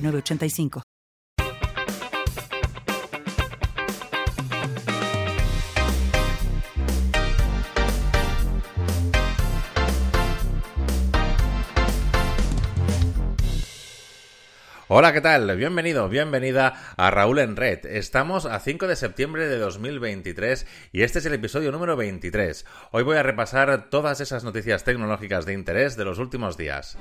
985. Hola, ¿qué tal? Bienvenido, bienvenida a Raúl en Red. Estamos a 5 de septiembre de 2023 y este es el episodio número 23. Hoy voy a repasar todas esas noticias tecnológicas de interés de los últimos días.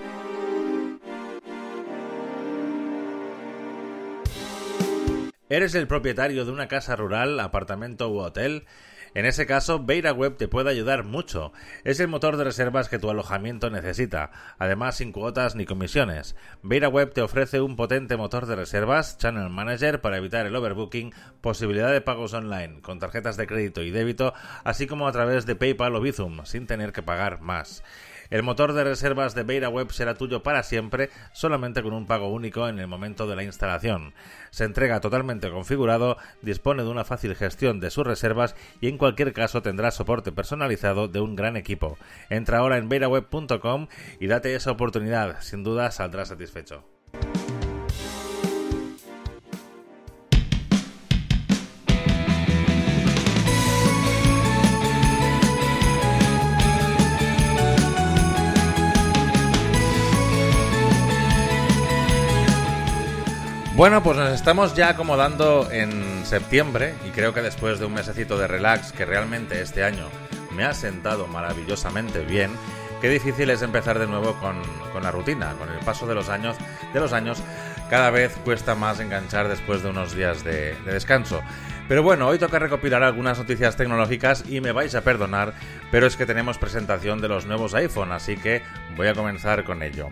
¿Eres el propietario de una casa rural, apartamento u hotel? En ese caso, BeiraWeb te puede ayudar mucho. Es el motor de reservas que tu alojamiento necesita, además sin cuotas ni comisiones. BeiraWeb te ofrece un potente motor de reservas, Channel Manager para evitar el overbooking, posibilidad de pagos online con tarjetas de crédito y débito, así como a través de PayPal o Bizum, sin tener que pagar más. El motor de reservas de BeiraWeb será tuyo para siempre, solamente con un pago único en el momento de la instalación. Se entrega totalmente configurado, dispone de una fácil gestión de sus reservas y en cualquier caso tendrá soporte personalizado de un gran equipo. Entra ahora en beiraweb.com y date esa oportunidad, sin duda saldrás satisfecho. Bueno, pues nos estamos ya acomodando en septiembre y creo que después de un mesecito de relax que realmente este año me ha sentado maravillosamente bien, qué difícil es empezar de nuevo con, la rutina. Con el paso de los años, de los años, cada vez cuesta más enganchar después de unos días de, de descanso. Pero bueno, hoy toca recopilar algunas noticias tecnológicas y me vais a perdonar, pero es que tenemos presentación de los nuevos iPhone, así que voy a comenzar con ello.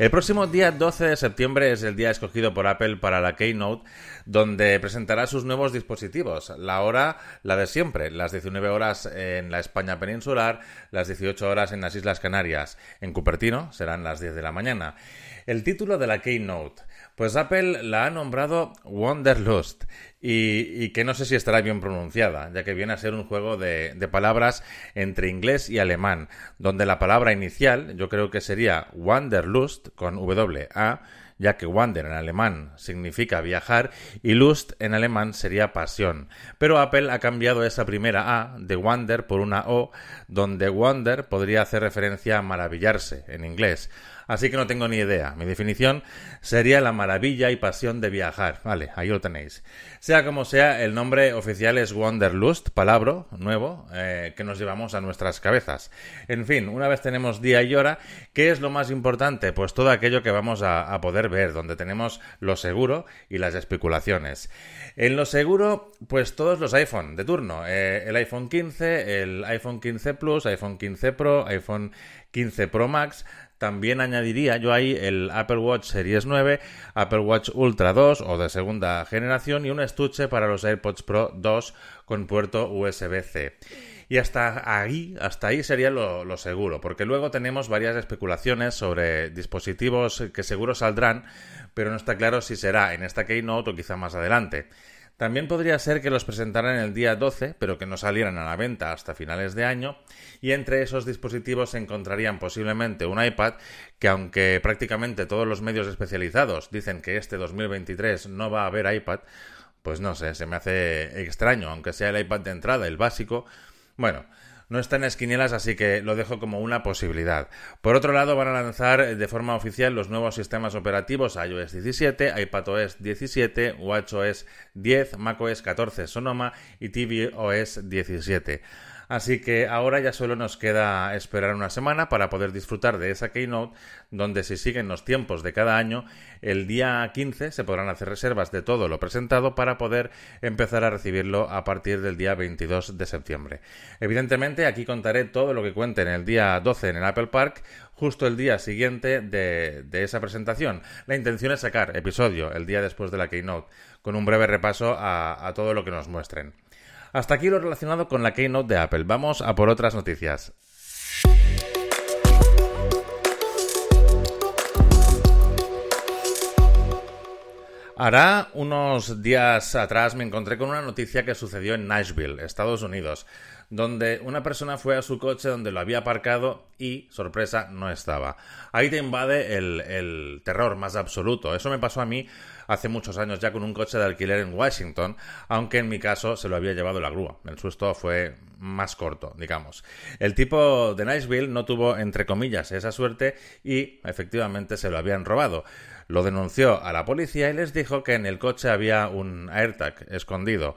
El próximo día 12 de septiembre es el día escogido por Apple para la Keynote, donde presentará sus nuevos dispositivos. La hora, la de siempre, las 19 horas en la España peninsular, las 18 horas en las Islas Canarias. En Cupertino serán las 10 de la mañana. El título de la Keynote. Pues Apple la ha nombrado Wanderlust y, que no sé si estará bien pronunciada, ya que viene a ser un juego de, de, palabras entre inglés y alemán, donde la palabra inicial yo creo que sería Wanderlust con W-A, ya que Wander en alemán significa viajar y Lust en alemán sería pasión. Pero Apple ha cambiado esa primera A de Wander por una O, donde Wander podría hacer referencia a maravillarse en inglés así que no tengo ni idea. Mi definición sería la maravilla y pasión de viajar. Vale, ahí lo tenéis. Sea como sea, el nombre oficial es Wanderlust, palabra nuevo, eh, que nos llevamos a nuestras cabezas. En fin, una vez tenemos día y hora, ¿qué es lo más importante? Pues todo aquello que vamos a, poder ver, donde tenemos lo seguro y las especulaciones. En lo seguro, pues todos los iPhone de turno. Eh, el iPhone 15, el iPhone 15 Plus, iPhone 15 Pro, iPhone 15 Pro Max, también añadiría yo ahí el Apple Watch Series 9, Apple Watch Ultra 2 o de segunda generación y un estuche para los AirPods Pro 2 con puerto USB-C. Y hasta ahí, hasta ahí sería lo, lo, seguro, porque luego tenemos varias especulaciones sobre dispositivos que seguro saldrán, pero no está claro si será en esta Keynote o quizá más adelante. También podría ser que los presentaran el día 12, pero que no salieran a la venta hasta finales de año, y entre esos dispositivos se encontrarían posiblemente un iPad que aunque prácticamente todos los medios especializados dicen que este 2023 no va a haber iPad, pues no sé, se me hace extraño, aunque sea el iPad de entrada, el básico. Bueno, no está en así que lo dejo como una posibilidad. Por otro lado, van a lanzar de forma oficial los nuevos sistemas operativos iOS 17, iPadOS 17, WatchOS 10, macOS 14 Sonoma y tvOS 17. Así que ahora ya solo nos queda esperar una semana para poder disfrutar de esa Keynote, donde si siguen los tiempos de cada año, el día 15 se podrán hacer reservas de todo lo presentado para poder empezar a recibirlo a partir del día 22 de septiembre. Evidentemente, aquí contaré todo lo que cuente en el día 12 en el Apple Park, justo el día siguiente de, esa presentación. La intención es sacar episodio el día después de la Keynote, con un breve repaso a todo lo que nos muestren. Hasta aquí lo relacionado con la Keynote de Apple. Vamos a por otras noticias. Hará unos días atrás me encontré con una noticia que sucedió en Nashville, Estados Unidos, donde una persona fue a su coche donde lo había aparcado y, sorpresa, no estaba. Ahí te invade el, terror más absoluto. Eso me pasó a mí hace muchos años ya con un coche de alquiler en Washington, aunque en mi caso se lo había llevado la grúa. El susto fue más corto, digamos. El tipo de Niceville no tuvo, entre comillas, esa suerte y efectivamente se lo habían robado. Lo denunció a la policía y les dijo que en el coche había un AirTag escondido.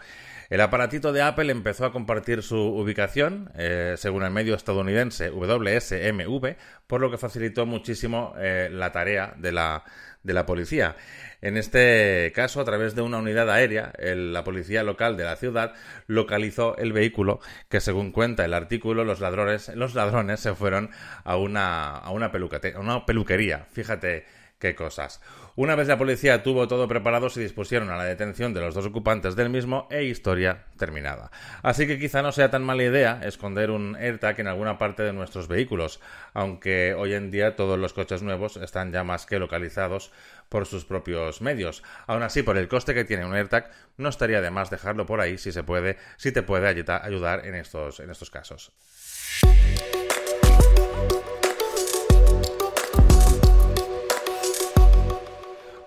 El aparatito de Apple empezó a compartir su ubicación, eh, según el medio estadounidense WSMV, por lo que facilitó muchísimo eh, la tarea de la, de la policía. En este caso, a través de una unidad aérea, la policía local de la ciudad localizó el vehículo que, según cuenta el artículo, los ladrones, los ladrones se fueron a una, a una, a una peluquería. Fíjate qué cosas. Una vez la policía tuvo todo preparado, se dispusieron a la detención de los dos ocupantes del mismo e historia terminada. Así que quizá no sea tan mala idea esconder un AirTag en alguna parte de nuestros vehículos, aunque hoy en día todos los coches nuevos están ya más que localizados por sus propios medios. Aún así, por el coste que tiene un AirTag, no estaría de más dejarlo por ahí si se puede, si te puede ayudar en estos, en estos casos.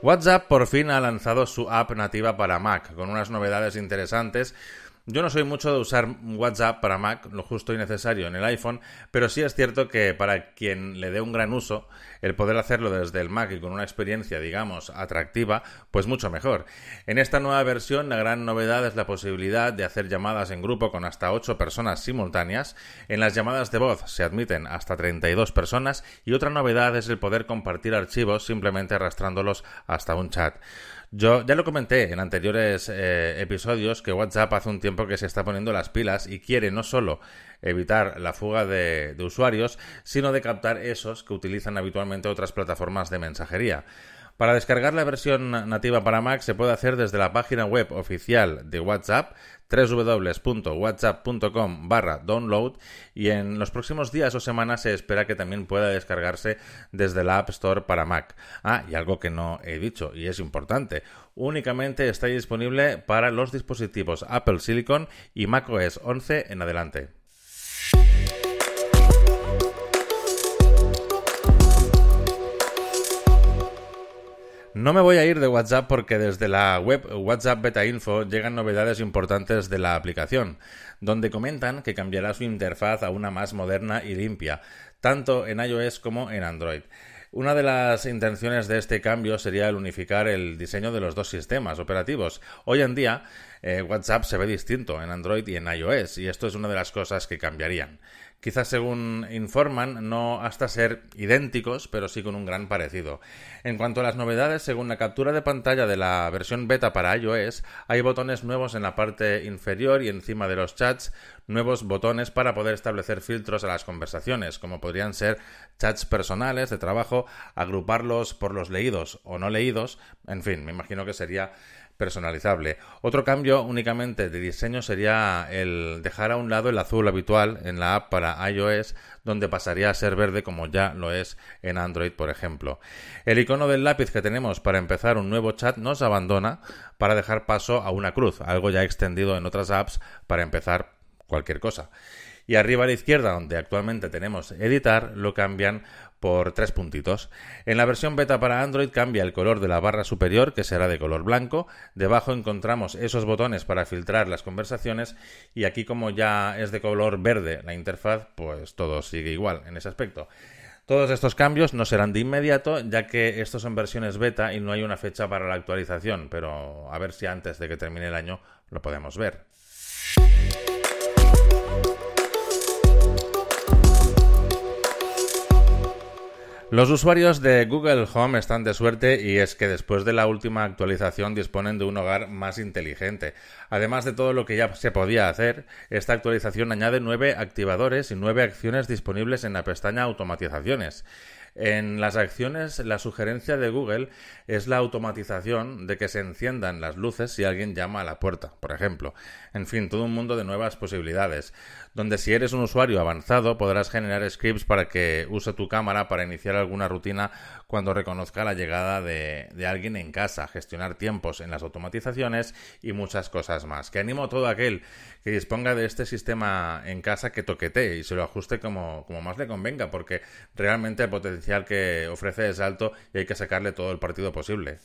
WhatsApp por fin ha lanzado su app nativa para Mac, con unas novedades interesantes yo no soy mucho de usar WhatsApp para Mac, lo justo y necesario en el iPhone, pero sí es cierto que para quien le dé un gran uso, el poder hacerlo desde el Mac y con una experiencia, digamos, atractiva, pues mucho mejor. En esta nueva versión, la gran novedad es la posibilidad de hacer llamadas en grupo con hasta 8 personas simultáneas. En las llamadas de voz se admiten hasta 32 personas y otra novedad es el poder compartir archivos simplemente arrastrándolos hasta un chat. Yo ya lo comenté en anteriores eh, episodios que WhatsApp hace un tiempo que se está poniendo las pilas y quiere no solo evitar la fuga de, de usuarios, sino de captar esos que utilizan habitualmente otras plataformas de mensajería. Para descargar la versión nativa para Mac se puede hacer desde la página web oficial de WhatsApp www.whatsapp.com barra download y en los próximos días o semanas se espera que también pueda descargarse desde la App Store para Mac. Ah, y algo que no he dicho y es importante, únicamente está disponible para los dispositivos Apple Silicon y macOS 11 en adelante. No me voy a ir de WhatsApp porque desde la web WhatsApp Beta Info llegan novedades importantes de la aplicación, donde comentan que cambiará su interfaz a una más moderna y limpia, tanto en iOS como en Android. Una de las intenciones de este cambio sería el unificar el diseño de los dos sistemas operativos. Hoy en día, eh, WhatsApp se ve distinto en Android y en iOS, y esto es una de las cosas que cambiarían quizás según informan, no hasta ser idénticos, pero sí con un gran parecido. En cuanto a las novedades, según la captura de pantalla de la versión beta para iOS, hay botones nuevos en la parte inferior y encima de los chats, nuevos botones para poder establecer filtros a las conversaciones, como podrían ser chats personales de trabajo, agruparlos por los leídos o no leídos, en fin, me imagino que sería personalizable. Otro cambio únicamente de diseño sería el dejar a un lado el azul habitual en la app para iOS, donde pasaría a ser verde como ya lo es en Android, por ejemplo. El icono del lápiz que tenemos para empezar un nuevo chat nos abandona para dejar paso a una cruz, algo ya extendido en otras apps para empezar cualquier cosa. Y arriba a la izquierda, donde actualmente tenemos editar, lo cambian por tres puntitos. En la versión beta para Android cambia el color de la barra superior, que será de color blanco. Debajo encontramos esos botones para filtrar las conversaciones y aquí como ya es de color verde la interfaz, pues todo sigue igual en ese aspecto. Todos estos cambios no serán de inmediato, ya que estos son versiones beta y no hay una fecha para la actualización, pero a ver si antes de que termine el año lo podemos ver. Los usuarios de Google Home están de suerte y es que después de la última actualización disponen de un hogar más inteligente. Además de todo lo que ya se podía hacer, esta actualización añade nueve activadores y nueve acciones disponibles en la pestaña Automatizaciones. En las acciones, la sugerencia de Google es la automatización de que se enciendan las luces si alguien llama a la puerta, por ejemplo. En fin, todo un mundo de nuevas posibilidades, donde si eres un usuario avanzado podrás generar scripts para que use tu cámara para iniciar alguna rutina cuando reconozca la llegada de, alguien en casa, gestionar tiempos en las automatizaciones y muchas cosas más. Que animo a todo aquel que disponga de este sistema en casa que toquetee y se lo ajuste como, como más le convenga, porque realmente el potencial que ofrece es alto y hay que sacarle todo el partido posible.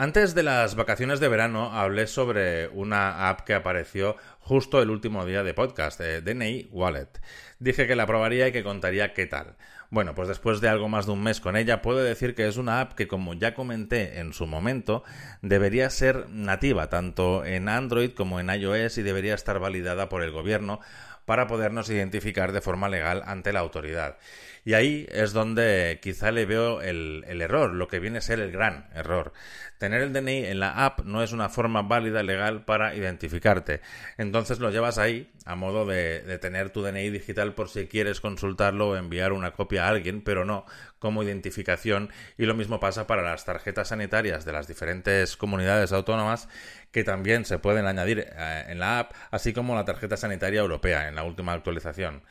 Antes de las vacaciones de verano hablé sobre una app que apareció justo el último día de podcast, de DNI Wallet. Dije que la probaría y que contaría qué tal. Bueno, pues después de algo más de un mes con ella, puedo decir que es una app que, como ya comenté en su momento, debería ser nativa tanto en Android como en iOS y debería estar validada por el gobierno para podernos identificar de forma legal ante la autoridad. Y ahí es donde quizá le veo el, error, lo que viene a ser el gran error. Tener el DNI en la app no es una forma válida legal para identificarte. Entonces lo llevas ahí a modo de, de, tener tu DNI digital por si quieres consultarlo o enviar una copia a alguien, pero no como identificación. Y lo mismo pasa para las tarjetas sanitarias de las diferentes comunidades autónomas que también se pueden añadir eh, en la app, así como la tarjeta sanitaria europea en la última actualización.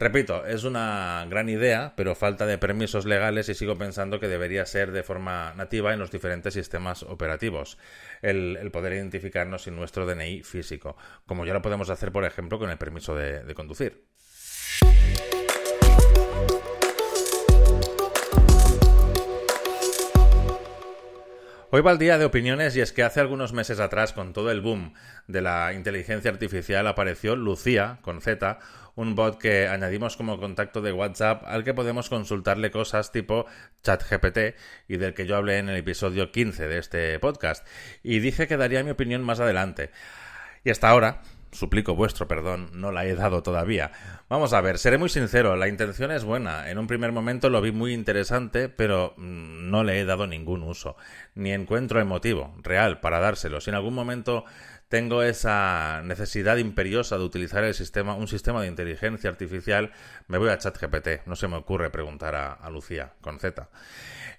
Repito, es una gran idea, pero falta de permisos legales y sigo pensando que debería ser de forma nativa en los diferentes sistemas operativos el, poder identificarnos sin nuestro DNI físico, como ya lo podemos hacer, por ejemplo, con el permiso de conducir. Hoy va el día de opiniones y es que hace algunos meses atrás, con todo el boom de la inteligencia artificial, apareció Lucía, con Z, un bot que añadimos como contacto de WhatsApp al que podemos consultarle cosas tipo ChatGPT y del que yo hablé en el episodio 15 de este podcast. Y dije que daría mi opinión más adelante. Y hasta ahora, suplico vuestro perdón, no la he dado todavía. Vamos a ver, seré muy sincero, la intención es buena. En un primer momento lo vi muy interesante, pero mm, no le he dado ningún uso, ni encuentro el motivo real para dárselo. Si en algún momento tengo esa necesidad imperiosa de utilizar el sistema, un sistema de inteligencia artificial, me voy a ChatGPT. No se me ocurre preguntar a, Lucía con Z.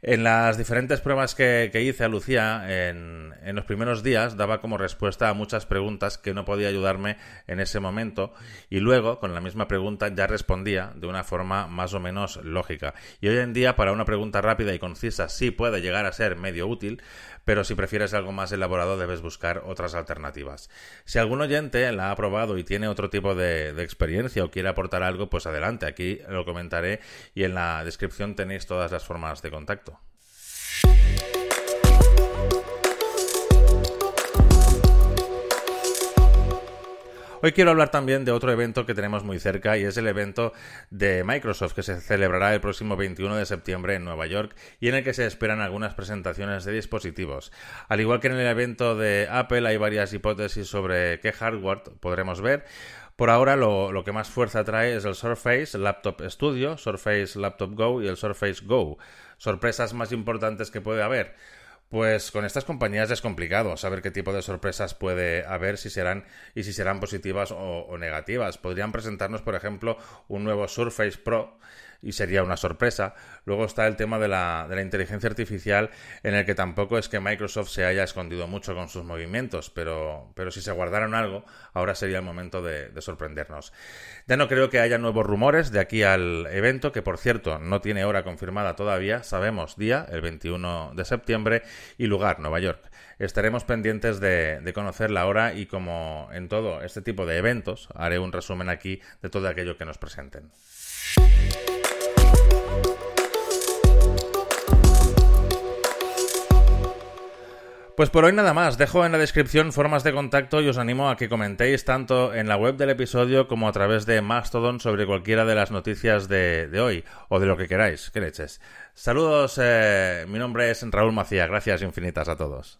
En las diferentes pruebas que, hice a Lucía en, en, los primeros días daba como respuesta a muchas preguntas que no podía ayudarme en ese momento y luego con la misma pregunta ya respondía de una forma más o menos lógica. Y hoy en día para una pregunta rápida y concisa sí puede llegar a ser medio útil, pero si prefieres algo más elaborado debes buscar otras alternativas. Si algún oyente la ha probado y tiene otro tipo de, de experiencia o quiere aportar algo, pues adelante, aquí lo comentaré y en la descripción tenéis todas las formas de contacto. Hoy quiero hablar también de otro evento que tenemos muy cerca y es el evento de Microsoft que se celebrará el próximo 21 de septiembre en Nueva York y en el que se esperan algunas presentaciones de dispositivos. Al igual que en el evento de Apple hay varias hipótesis sobre qué hardware podremos ver. Por ahora lo, que más fuerza trae es el Surface Laptop Studio, Surface Laptop Go y el Surface Go. Sorpresas más importantes que puede haber. Pues con estas compañías es complicado saber qué tipo de sorpresas puede haber si serán y si serán positivas o, o negativas. Podrían presentarnos, por ejemplo, un nuevo Surface Pro y sería una sorpresa. Luego está el tema de la, de la inteligencia artificial en el que tampoco es que Microsoft se haya escondido mucho con sus movimientos, pero, pero si se guardaron algo, ahora sería el momento de, de sorprendernos. Ya no creo que haya nuevos rumores de aquí al evento, que por cierto no tiene hora confirmada todavía, sabemos día, el 21 de septiembre, y lugar, Nueva York. Estaremos pendientes de, de, conocer la hora y como en todo este tipo de eventos, haré un resumen aquí de todo aquello que nos presenten. Pues por hoy nada más. Dejo en la descripción formas de contacto y os animo a que comentéis tanto en la web del episodio como a través de Mastodon sobre cualquiera de las noticias de, hoy o de lo que queráis. Que leches. Saludos, eh, mi nombre es Raúl Macía. Gracias infinitas a todos.